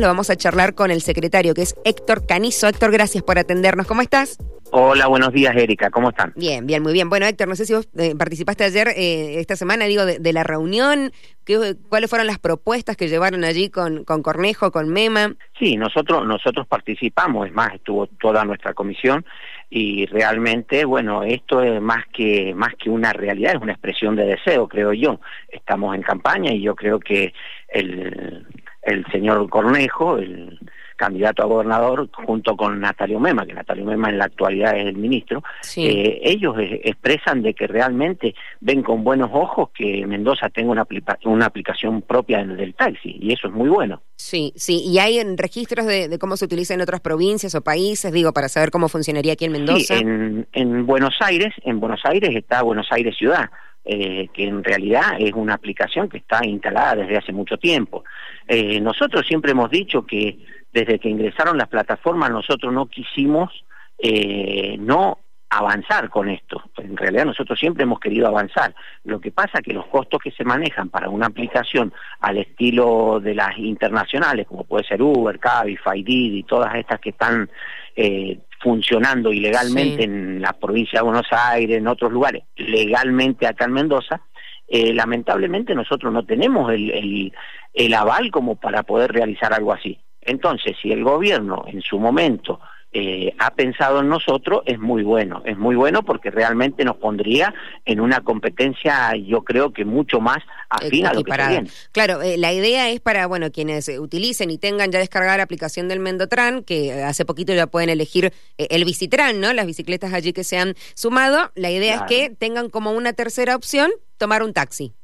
Lo vamos a charlar con el secretario, que es Héctor Canizo. Héctor, gracias por atendernos. ¿Cómo estás? Hola, buenos días, Erika. ¿Cómo están? Bien, bien, muy bien. Bueno, Héctor, no sé si vos eh, participaste ayer, eh, esta semana, digo, de, la reunión. ¿Qué, ¿Cuáles fueron las propuestas que llevaron allí con, con Cornejo, con MEMA? Sí, nosotros, nosotros participamos, es más, estuvo toda nuestra comisión y realmente, bueno, esto es más que, más que una realidad, es una expresión de deseo, creo yo. Estamos en campaña y yo creo que el el señor Cornejo, el candidato a gobernador, junto con Natalio Mema, que Natalio Mema en la actualidad es el ministro, eh, ellos expresan de que realmente ven con buenos ojos que Mendoza tenga una, una aplicación propia del taxi, y eso es muy bueno. Sí, sí, y hay registros de, cómo se utiliza en otras provincias o países, digo, para saber cómo funcionaría aquí en Mendoza. Sí, en, en Buenos Aires, en Buenos Aires está Buenos Aires Ciudad, eh, que en realidad es una aplicación que está instalada desde hace mucho tiempo. Eh, nosotros siempre hemos dicho que desde que ingresaron las plataformas nosotros no quisimos eh, no avanzar con esto. En realidad nosotros siempre hemos querido avanzar. Lo que pasa es que los costos que se manejan para una aplicación al estilo de las internacionales, como puede ser Uber, Cabify, Didi, todas estas que están eh, funcionando ilegalmente en la provincia de Buenos Aires, en otros lugares, legalmente acá en Mendoza, eh, lamentablemente nosotros no tenemos el, el, el aval como para poder realizar algo así. Entonces, si el gobierno en su momento eh, ha pensado en nosotros es muy bueno, es muy bueno porque realmente nos pondría en una competencia, yo creo que mucho más afín a lo que se viene. Claro, eh, la idea es para, bueno, quienes utilicen y tengan ya descargada la aplicación del Mendotran, que hace poquito ya pueden elegir eh, el Bicitran, ¿no? Las bicicletas allí que se han sumado, la idea es que tengan como una tercera opción tomar un taxi.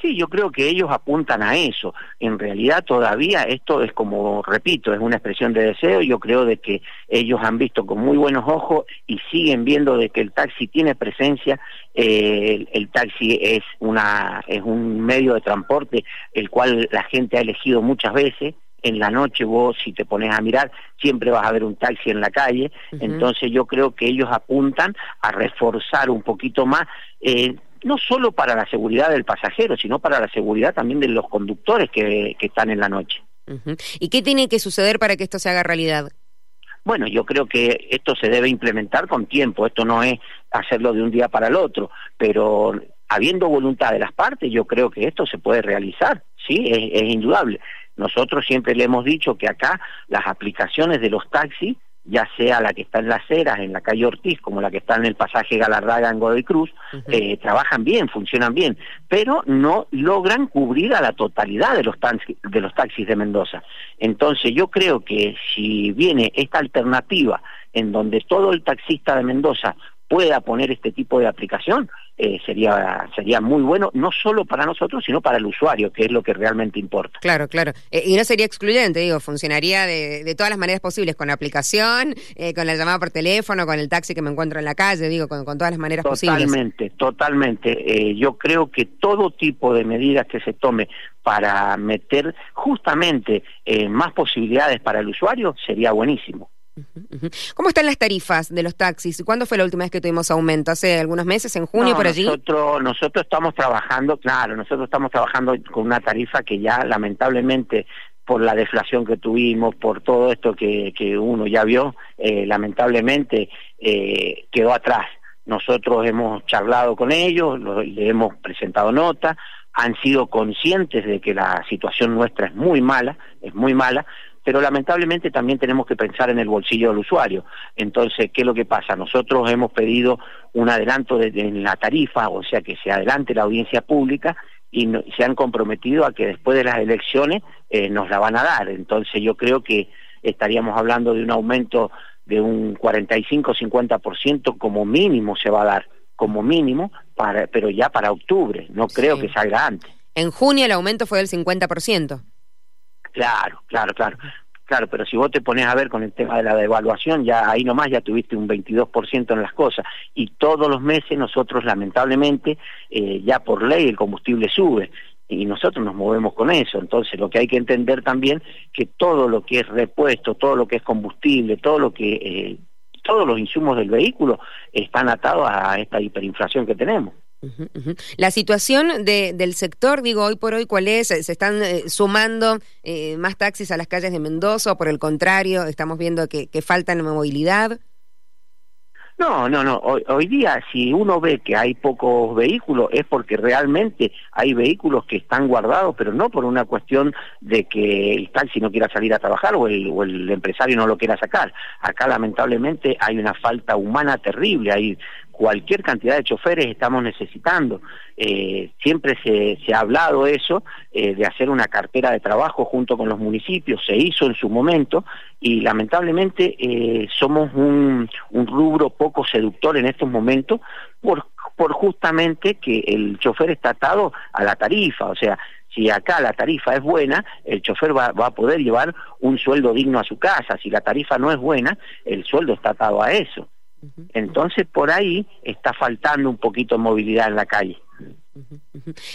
Sí, yo creo que ellos apuntan a eso. En realidad todavía esto es como, repito, es una expresión de deseo. Yo creo de que ellos han visto con muy buenos ojos y siguen viendo de que el taxi tiene presencia. Eh, el, taxi es una es un medio de transporte el cual la gente ha elegido muchas veces en la noche vos si te pones a mirar siempre vas a ver un taxi en la calle entonces yo creo que ellos apuntan a reforzar un poquito más eh, no solo para la seguridad del pasajero, sino para la seguridad también de los conductores que, están en la noche. ¿Y qué tiene que suceder para que esto se haga realidad? Bueno, yo creo que esto se debe implementar con tiempo, esto no es hacerlo de un día para el otro, pero habiendo voluntad de las partes, yo creo que esto se puede realizar, sí, es indudable. Nosotros siempre le hemos dicho que acá las aplicaciones de los taxis ya sea la que está en Las Heras, en la calle Ortiz, como la que está en el pasaje Galarraga en Godoy Cruz, eh, trabajan bien, funcionan bien, pero no logran cubrir a la totalidad de los, de los taxis de Mendoza. Entonces yo creo que si viene esta alternativa en donde todo el taxista de Mendoza pueda poner este tipo de aplicación, eh, sería, sería muy bueno, no solo para nosotros, sino para el usuario, que es lo que realmente importa. Claro, claro. Eh, y no sería excluyente, digo, funcionaría de, de todas las maneras posibles, con la aplicación, eh, con la llamada por teléfono, con el taxi que me encuentro en la calle, digo, con, todas las maneras posibles. Totalmente, totalmente. yo creo que todo tipo de medidas que se tome para meter justamente más posibilidades para el usuario sería buenísimo. ¿Cómo están las tarifas de los taxis? ¿Cuándo fue la última vez que tuvimos aumento? ¿Hace algunos meses? ¿En junio por allí? Nosotros, nosotros estamos trabajando, claro, nosotros estamos trabajando con una tarifa que ya lamentablemente por la deflación que tuvimos, por todo esto que, que uno ya vio, eh, lamentablemente eh, quedó atrás. Nosotros hemos charlado con ellos, le hemos presentado nota, han sido conscientes de que la situación nuestra es muy mala, es muy mala, pero lamentablemente también tenemos que pensar en el bolsillo del usuario. Entonces, ¿qué es lo que pasa? Nosotros hemos pedido un adelanto de, en la tarifa, o sea, que se adelante la audiencia pública y se han comprometido a que después de las elecciones eh, nos la van a dar. Entonces, yo creo que estaríamos hablando de un aumento de un 45-50% como mínimo se va a dar, como mínimo, para, pero ya para octubre, no creo que salga antes. En junio el aumento fue del 50%. Claro, claro, claro. Claro, pero si vos te pones a ver con el tema de la devaluación, ya ahí nomás ya tuviste un 22% en las cosas. Y todos los meses nosotros, lamentablemente, eh, ya por ley el combustible sube. Y nosotros nos movemos con eso. Entonces, lo que hay que entender también que todo lo que es repuesto, todo lo que es combustible, todo lo que eh, todos los insumos del vehículo están atados a esta hiperinflación que tenemos. La situación de, del sector, digo, hoy por hoy, ¿cuál es? ¿Se están eh, sumando eh, más taxis a las calles de Mendoza o por el contrario, estamos viendo que, falta en movilidad? No, no, no. Hoy, día, si uno ve que hay pocos vehículos, es porque realmente hay vehículos que están guardados, pero no por una cuestión de que el taxi no quiera salir a trabajar o el, o el empresario no lo quiera sacar. Acá, lamentablemente, hay una falta humana terrible. Hay cualquier cantidad de choferes estamos necesitando. Eh, siempre se, ha hablado eso, eh, de hacer una cartera de trabajo junto con los municipios, se hizo en su momento y lamentablemente eh, somos un, rubro poco seductor en estos momentos por, por justamente que el chofer está atado a la tarifa, o sea, si acá la tarifa es buena, el chofer va, va, a poder llevar un sueldo digno a su casa. Si la tarifa no es buena, el sueldo está atado a eso. Entonces por ahí está faltando un poquito de movilidad en la calle.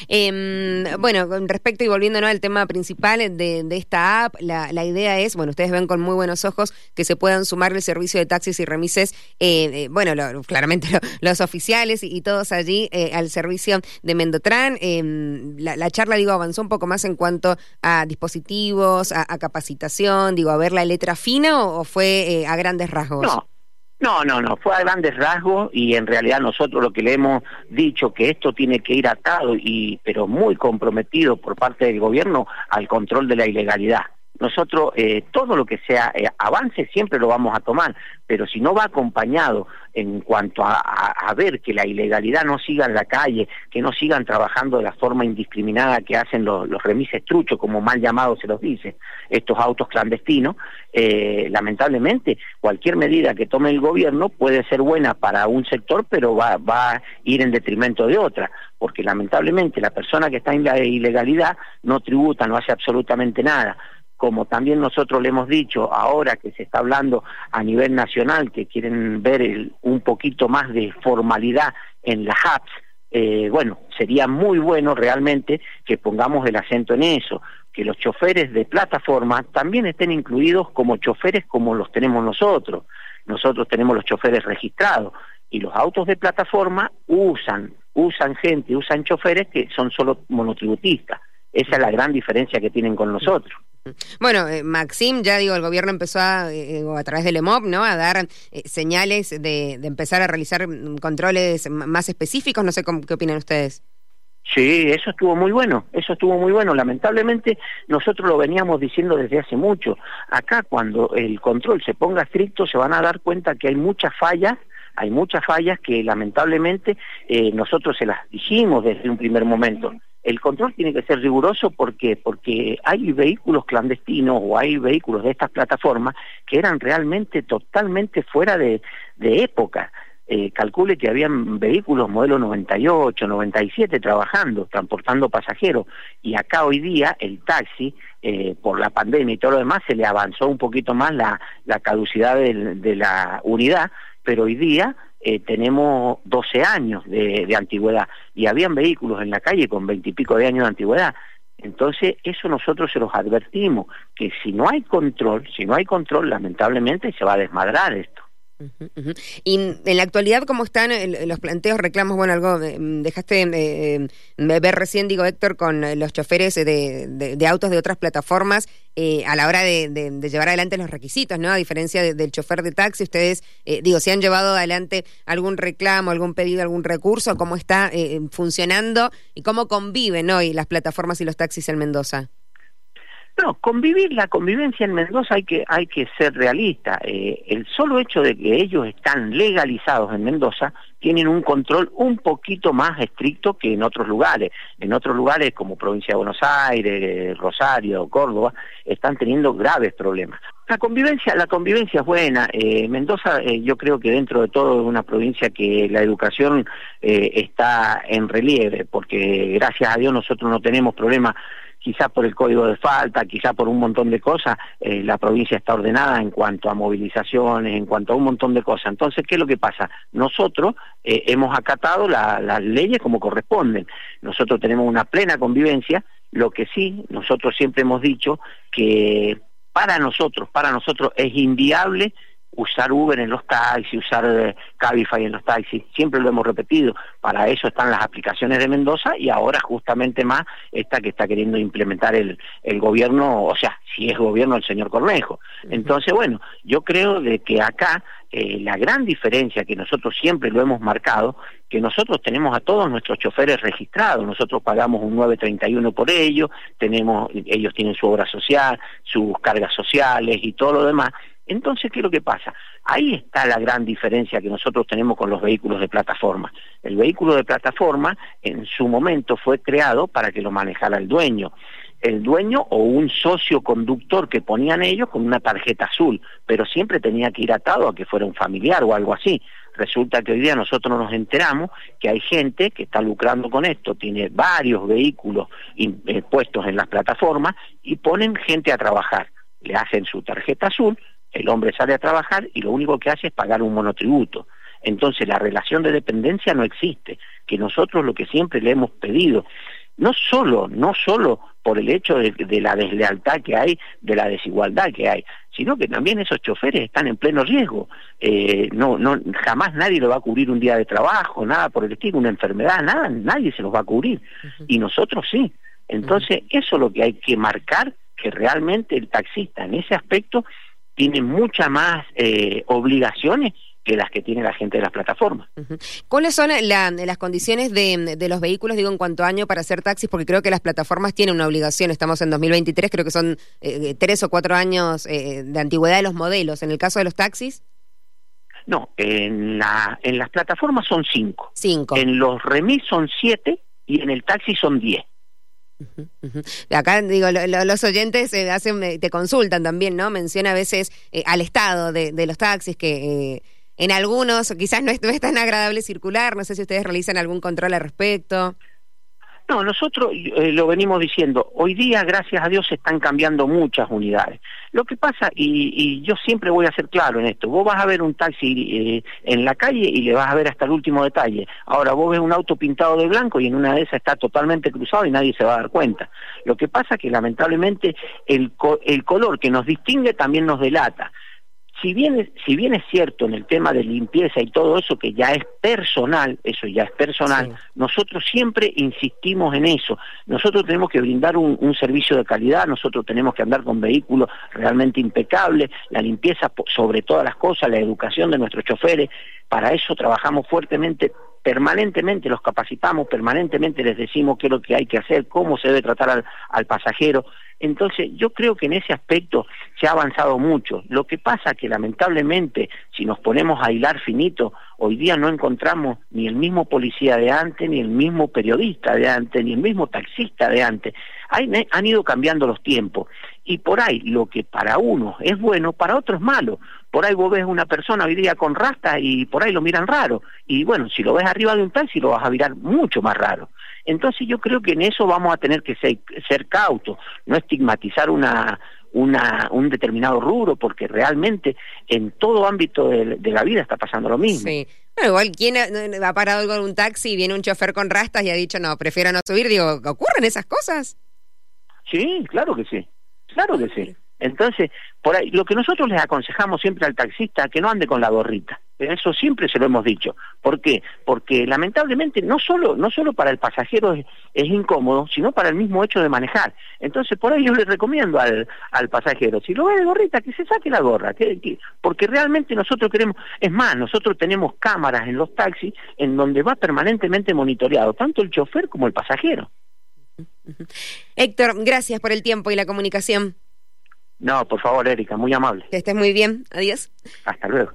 Eh, bueno, con respecto y volviendo al tema principal de, esta app, la, idea es, bueno, ustedes ven con muy buenos ojos que se puedan sumar el servicio de taxis y remises, eh, eh, bueno, claramente los oficiales y, todos allí eh, al servicio de Mendotran. Em, la, charla, digo, avanzó un poco más en cuanto a dispositivos, a, capacitación, digo, a ver la letra fina o, fue a grandes rasgos. No, no, no, fue a grandes rasgos y en realidad nosotros lo que le hemos dicho que esto tiene que ir atado y pero muy comprometido por parte del gobierno al control de la ilegalidad. Nosotros eh, todo lo que sea eh, avance siempre lo vamos a tomar, pero si no va acompañado en cuanto a, ver que la ilegalidad no siga en la calle, que no sigan trabajando de la forma indiscriminada que hacen los, remises truchos, como mal llamados se los dice, estos autos clandestinos, eh, lamentablemente cualquier medida que tome el gobierno puede ser buena para un sector, pero va a ir en detrimento de otra, porque lamentablemente la persona que está en la ilegalidad no tributa, no hace absolutamente nada como también nosotros le hemos dicho ahora que se está hablando a nivel nacional, que quieren ver un poquito más de formalidad en las apps, eh, bueno, sería muy bueno realmente que pongamos el acento en eso, que los choferes de plataforma también estén incluidos como choferes como los tenemos nosotros. Nosotros tenemos los choferes registrados y los autos de plataforma usan, usan gente, usan choferes que son solo monotributistas. Esa es la gran diferencia que tienen con nosotros. Bueno, eh, Maxim, ya digo, el gobierno empezó a, eh, a través del EMOP, ¿no? A dar eh, señales de, empezar a realizar mm, controles más específicos. No sé qué opinan ustedes. Sí, eso estuvo muy bueno, eso estuvo muy bueno. Lamentablemente nosotros lo veníamos diciendo desde hace mucho. Acá cuando el control se ponga estricto se van a dar cuenta que hay muchas fallas, hay muchas fallas que lamentablemente nosotros se las dijimos desde un primer momento el control tiene que ser riguroso porque hay vehículos clandestinos o hay vehículos de estas plataformas que eran realmente totalmente fuera de, época. Eh, calcule que habían vehículos modelo 98, 97 trabajando, transportando pasajeros, y acá hoy día el taxi, eh, por la pandemia y todo lo demás, se le avanzó un poquito más la, la caducidad de la unidad, pero hoy día eh, tenemos 12 años de, antigüedad y habían vehículos en la calle con veintipico de años de antigüedad. Entonces, eso nosotros se los advertimos, que si no hay control, si no hay control, lamentablemente se va a desmadrar esto. Y en la actualidad, ¿cómo están los planteos, reclamos? Bueno, algo dejaste eh, ver recién, digo Héctor, con los choferes de, autos de otras plataformas eh, a la hora de, llevar adelante los requisitos, ¿no? A diferencia del chofer de taxi, ustedes, eh, digo, si han llevado adelante algún reclamo, algún pedido, algún recurso, ¿cómo está funcionando y cómo conviven hoy las plataformas y los taxis en Mendoza? No, convivir, la convivencia en Mendoza hay que, hay que ser realista. Eh, el solo hecho de que ellos están legalizados en Mendoza tienen un control un poquito más estricto que en otros lugares. En otros lugares como provincia de Buenos Aires, Rosario, Córdoba, están teniendo graves problemas. La convivencia, la convivencia es buena. Eh, Mendoza, eh, yo creo que dentro de todo es una provincia que la educación está en relieve, porque gracias a Dios nosotros no tenemos problemas quizás por el código de falta, quizás por un montón de cosas, eh, la provincia está ordenada en cuanto a movilizaciones, en cuanto a un montón de cosas. Entonces, ¿qué es lo que pasa? Nosotros eh, hemos acatado las leyes como corresponden. Nosotros tenemos una plena convivencia, lo que sí, nosotros siempre hemos dicho que para nosotros, para nosotros es inviable usar Uber en los taxis, usar eh, Cabify en los taxis, siempre lo hemos repetido, para eso están las aplicaciones de Mendoza y ahora justamente más esta que está queriendo implementar el, el gobierno, o sea, si es gobierno el señor Cornejo. Entonces, bueno, yo creo de que acá eh, la gran diferencia que nosotros siempre lo hemos marcado, que nosotros tenemos a todos nuestros choferes registrados, nosotros pagamos un 931 por ellos, tenemos, ellos tienen su obra social, sus cargas sociales y todo lo demás, entonces, ¿qué es lo que pasa? Ahí está la gran diferencia que nosotros tenemos con los vehículos de plataforma. El vehículo de plataforma en su momento fue creado para que lo manejara el dueño. El dueño o un socio conductor que ponían ellos con una tarjeta azul, pero siempre tenía que ir atado a que fuera un familiar o algo así. Resulta que hoy día nosotros nos enteramos que hay gente que está lucrando con esto, tiene varios vehículos eh, puestos en las plataformas y ponen gente a trabajar. Le hacen su tarjeta azul, el hombre sale a trabajar y lo único que hace es pagar un monotributo. Entonces la relación de dependencia no existe, que nosotros lo que siempre le hemos pedido, no solo, no solo por el hecho de, la deslealtad que hay, de la desigualdad que hay, sino que también esos choferes están en pleno riesgo. Eh, no, no, jamás nadie lo va a cubrir un día de trabajo, nada por el estilo, una enfermedad, nada, nadie se los va a cubrir. Y nosotros sí. Entonces, eso es lo que hay que marcar, que realmente el taxista en ese aspecto tiene muchas más eh, obligaciones que las que tiene la gente de las plataformas. ¿Cuáles son las condiciones de, los vehículos, digo, en cuanto a año para hacer taxis? Porque creo que las plataformas tienen una obligación, estamos en 2023, creo que son eh, tres o cuatro años eh, de antigüedad de los modelos. ¿En el caso de los taxis? No, en, la, en las plataformas son cinco. Cinco. En los remis son siete y en el taxi son diez. Acá digo, los oyentes eh, hacen, eh, te consultan también, ¿no? Menciona a veces eh, al estado de, los taxis que en algunos quizás no es, tan agradable circular. No sé si ustedes realizan algún control al respecto. No, nosotros eh, lo venimos diciendo, hoy día, gracias a Dios, se están cambiando muchas unidades. Lo que pasa, y, yo siempre voy a ser claro en esto, vos vas a ver un taxi eh, en la calle y le vas a ver hasta el último detalle. Ahora, vos ves un auto pintado de blanco y en una de esas está totalmente cruzado y nadie se va a dar cuenta. Lo que pasa que lamentablemente el color que nos distingue también nos delata si bien, si bien es cierto en el tema de limpieza y todo eso que ya es personal, eso ya es personal, nosotros siempre insistimos en eso. Nosotros tenemos que brindar un, un, servicio de calidad, nosotros tenemos que andar con vehículos realmente impecables, la limpieza sobre todas las cosas, la educación de nuestros choferes, para eso trabajamos fuertemente permanentemente los capacitamos, permanentemente les decimos qué es lo que hay que hacer, cómo se debe tratar al, pasajero. Entonces, yo creo que en ese aspecto se ha avanzado mucho. Lo que pasa que lamentablemente, si nos ponemos a hilar finito, hoy día no encontramos ni el mismo policía de antes, ni el mismo periodista de antes, ni el mismo taxista de antes. han ido cambiando los tiempos y por ahí lo que para uno es bueno, para otro es malo. Por ahí vos ves una persona hoy día con rasta y por ahí lo miran raro. Y bueno, si lo ves arriba de un taxi lo vas a mirar mucho más raro. Entonces yo creo que en eso vamos a tener que ser, ser cautos, no estigmatizar una, una, un determinado rubro, porque realmente en todo ámbito de, la vida está pasando lo mismo. Sí. igual, ¿quién ha, parado algo en un taxi y viene un chofer con rastas y ha dicho, no, prefiero no subir? Digo, ¿ocurren esas cosas? Sí, claro que sí. Claro que sí. Entonces, por ahí, lo que nosotros les aconsejamos siempre al taxista, que no ande con la gorrita. Eso siempre se lo hemos dicho. ¿Por qué? Porque lamentablemente no solo, no solo para el pasajero es, incómodo, sino para el mismo hecho de manejar. Entonces, por ahí yo le recomiendo al, al pasajero, si lo ve de gorrita, que se saque la gorra, que, porque realmente nosotros queremos, es más, nosotros tenemos cámaras en los taxis en donde va permanentemente monitoreado, tanto el chofer como el pasajero. Héctor, gracias por el tiempo y la comunicación. No, por favor, Erika, muy amable. Que estés muy bien. Adiós. Hasta luego.